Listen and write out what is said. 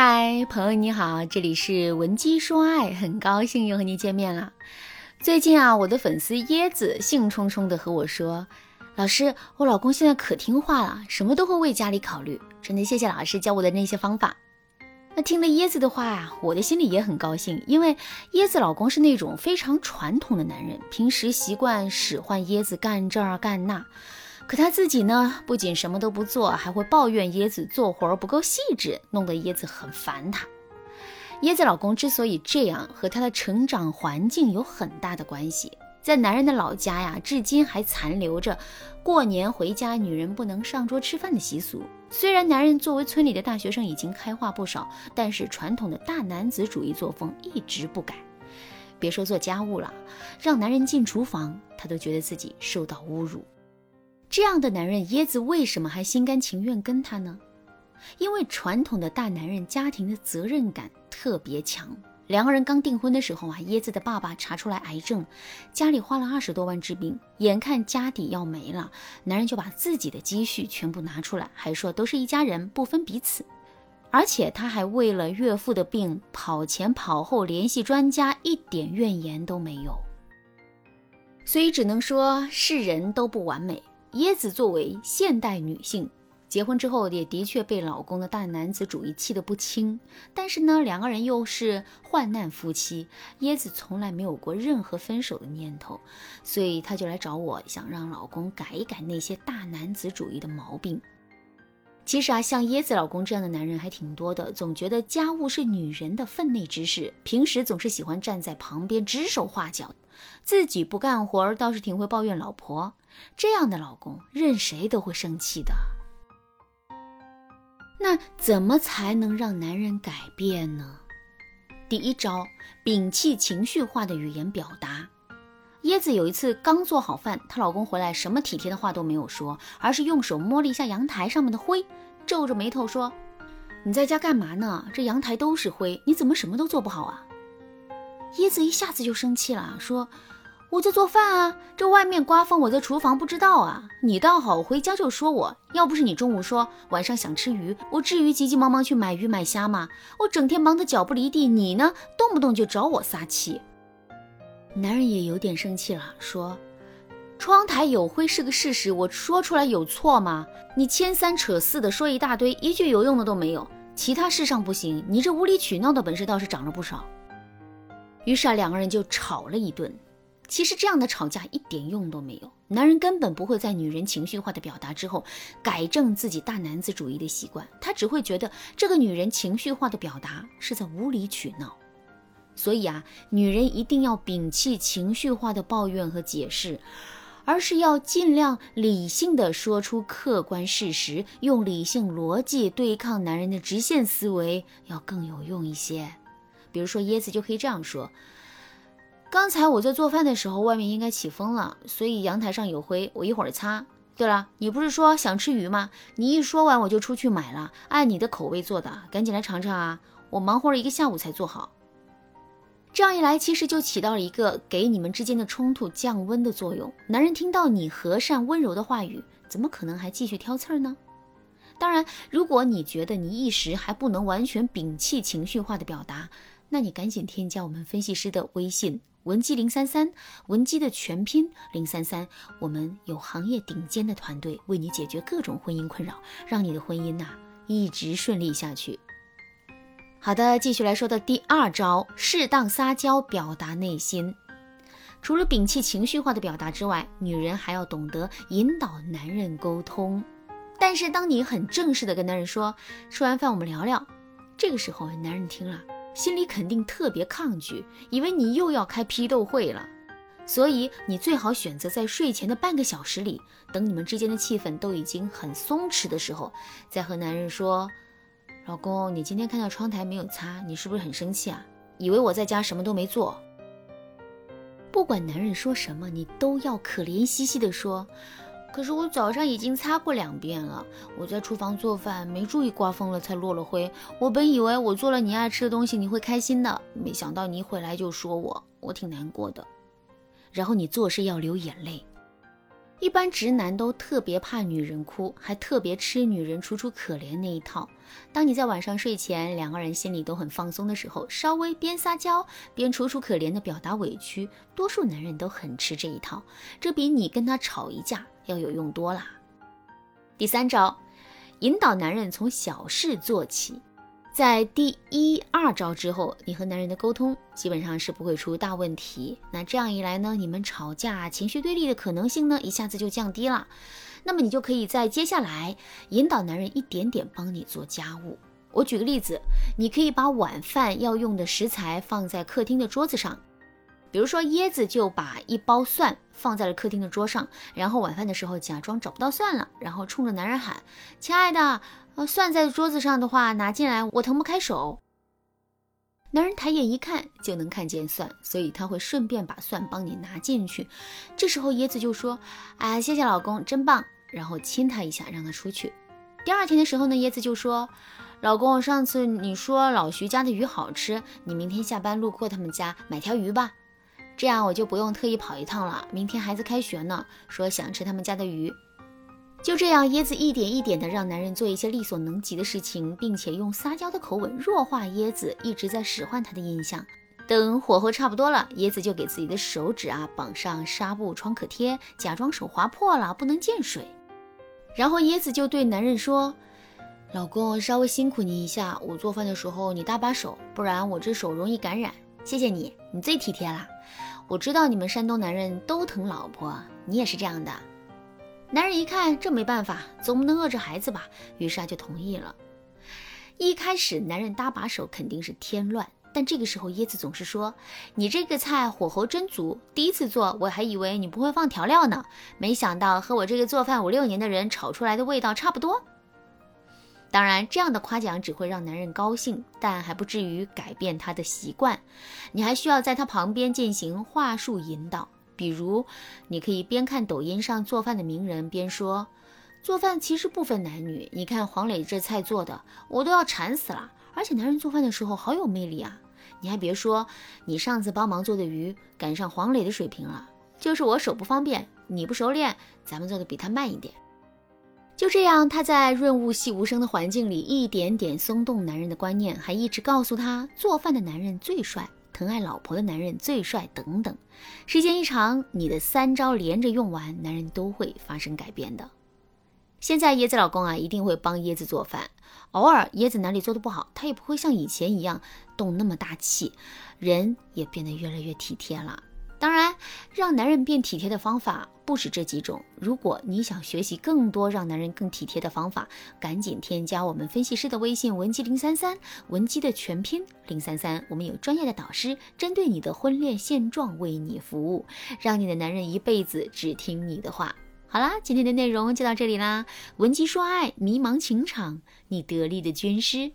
嗨，朋友你好，这里是文姬说爱，很高兴又和你见面了。最近啊，我的粉丝椰子兴冲冲的和我说：“老师，我老公现在可听话了，什么都会为家里考虑。”真的谢谢老师教我的那些方法。那听了椰子的话呀，我的心里也很高兴，因为椰子老公是那种非常传统的男人，平时习惯使唤椰子干这儿干那。可他自己呢，不仅什么都不做，还会抱怨椰子做活不够细致，弄得椰子很烦他。椰子老公之所以这样，和他的成长环境有很大的关系。在男人的老家呀，至今还残留着过年回家女人不能上桌吃饭的习俗。虽然男人作为村里的大学生已经开化不少，但是传统的大男子主义作风一直不改。别说做家务了，让男人进厨房，他都觉得自己受到侮辱。这样的男人，椰子为什么还心甘情愿跟他呢？因为传统的大男人家庭的责任感特别强。两个人刚订婚的时候啊，椰子的爸爸查出来癌症，家里花了二十多万治病，眼看家底要没了，男人就把自己的积蓄全部拿出来，还说都是一家人，不分彼此。而且他还为了岳父的病跑前跑后联系专家，一点怨言都没有。所以只能说是人都不完美。椰子作为现代女性，结婚之后也的确被老公的大男子主义气得不轻。但是呢，两个人又是患难夫妻，椰子从来没有过任何分手的念头，所以她就来找我，想让老公改一改那些大男子主义的毛病。其实啊，像椰子老公这样的男人还挺多的，总觉得家务是女人的分内之事，平时总是喜欢站在旁边指手画脚，自己不干活，倒是挺会抱怨老婆。这样的老公，任谁都会生气的。那怎么才能让男人改变呢？第一招，摒弃情绪化的语言表达。椰子有一次刚做好饭，她老公回来，什么体贴的话都没有说，而是用手摸了一下阳台上面的灰，皱着眉头说：“你在家干嘛呢？这阳台都是灰，你怎么什么都做不好啊？”椰子一下子就生气了，说：“我在做饭啊，这外面刮风，我在厨房不知道啊。你倒好，回家就说我，要不是你中午说晚上想吃鱼，我至于急急忙忙去买鱼买虾吗？我整天忙得脚不离地，你呢，动不动就找我撒气。”男人也有点生气了，说：“窗台有灰是个事实，我说出来有错吗？你牵三扯四的说一大堆，一句有用的都没有。其他事上不行，你这无理取闹的本事倒是长了不少。”于是啊，两个人就吵了一顿。其实这样的吵架一点用都没有，男人根本不会在女人情绪化的表达之后改正自己大男子主义的习惯，他只会觉得这个女人情绪化的表达是在无理取闹。所以啊，女人一定要摒弃情绪化的抱怨和解释，而是要尽量理性的说出客观事实，用理性逻辑对抗男人的直线思维，要更有用一些。比如说，椰子就可以这样说：“刚才我在做饭的时候，外面应该起风了，所以阳台上有灰，我一会儿擦。对了，你不是说想吃鱼吗？你一说完我就出去买了，按你的口味做的，赶紧来尝尝啊！我忙活了一个下午才做好。”这样一来，其实就起到了一个给你们之间的冲突降温的作用。男人听到你和善温柔的话语，怎么可能还继续挑刺儿呢？当然，如果你觉得你一时还不能完全摒弃情绪化的表达，那你赶紧添加我们分析师的微信文姬零三三，文姬的全拼零三三，我们有行业顶尖的团队为你解决各种婚姻困扰，让你的婚姻呐一直顺利下去。好的，继续来说的第二招，适当撒娇表达内心。除了摒弃情绪化的表达之外，女人还要懂得引导男人沟通。但是，当你很正式的跟男人说“吃完饭我们聊聊”，这个时候，男人听了心里肯定特别抗拒，以为你又要开批斗会了。所以，你最好选择在睡前的半个小时里，等你们之间的气氛都已经很松弛的时候，再和男人说。老公，你今天看到窗台没有擦，你是不是很生气啊？以为我在家什么都没做。不管男人说什么，你都要可怜兮兮的说：“可是我早上已经擦过两遍了，我在厨房做饭，没注意刮风了才落了灰。我本以为我做了你爱吃的东西你会开心的，没想到你一回来就说我，我挺难过的。然后你做事要流眼泪。一般直男都特别怕女人哭，还特别吃女人楚楚可怜那一套。当你在晚上睡前，两个人心里都很放松的时候，稍微边撒娇边楚楚可怜的表达委屈，多数男人都很吃这一套，这比你跟他吵一架要有用多啦。第三招，引导男人从小事做起。在第一、二招之后，你和男人的沟通基本上是不会出大问题。那这样一来呢，你们吵架、情绪对立的可能性呢，一下子就降低了。那么你就可以在接下来引导男人一点点帮你做家务。我举个例子，你可以把晚饭要用的食材放在客厅的桌子上，比如说椰子就把一包蒜放在了客厅的桌上，然后晚饭的时候假装找不到蒜了，然后冲着男人喊：“亲爱的。”呃，蒜在桌子上的话，拿进来我腾不开手。男人抬眼一看就能看见蒜，所以他会顺便把蒜帮你拿进去。这时候椰子就说：“啊，谢谢老公，真棒。”然后亲他一下，让他出去。第二天的时候呢，椰子就说：“老公，上次你说老徐家的鱼好吃，你明天下班路过他们家买条鱼吧，这样我就不用特意跑一趟了。明天孩子开学呢，说想吃他们家的鱼。”就这样，椰子一点一点的让男人做一些力所能及的事情，并且用撒娇的口吻弱化椰子一直在使唤他的印象。等火候差不多了，椰子就给自己的手指啊绑上纱布创可贴，假装手划破了不能见水。然后椰子就对男人说：“老公，稍微辛苦你一下，我做饭的时候你搭把手，不然我这手容易感染。谢谢你，你最体贴了。我知道你们山东男人都疼老婆，你也是这样的。”男人一看，这没办法，总不能饿着孩子吧？于是啊就同意了。一开始，男人搭把手肯定是添乱，但这个时候，椰子总是说：“你这个菜火候真足，第一次做我还以为你不会放调料呢，没想到和我这个做饭五六年的人炒出来的味道差不多。”当然，这样的夸奖只会让男人高兴，但还不至于改变他的习惯。你还需要在他旁边进行话术引导。比如，你可以边看抖音上做饭的名人，边说：“做饭其实不分男女。你看黄磊这菜做的，我都要馋死了。而且男人做饭的时候好有魅力啊！你还别说，你上次帮忙做的鱼赶上黄磊的水平了。就是我手不方便，你不熟练，咱们做的比他慢一点。就这样，他在润物细无声的环境里，一点点松动男人的观念，还一直告诉他，做饭的男人最帅。疼爱老婆的男人最帅，等等。时间一长，你的三招连着用完，男人都会发生改变的。现在椰子老公啊，一定会帮椰子做饭。偶尔椰子哪里做的不好，他也不会像以前一样动那么大气，人也变得越来越体贴了。当然，让男人变体贴的方法不止这几种。如果你想学习更多让男人更体贴的方法，赶紧添加我们分析师的微信文姬零三三，文姬的全拼零三三。我们有专业的导师针对你的婚恋现状为你服务，让你的男人一辈子只听你的话。好啦，今天的内容就到这里啦。文姬说爱，迷茫情场，你得力的军师。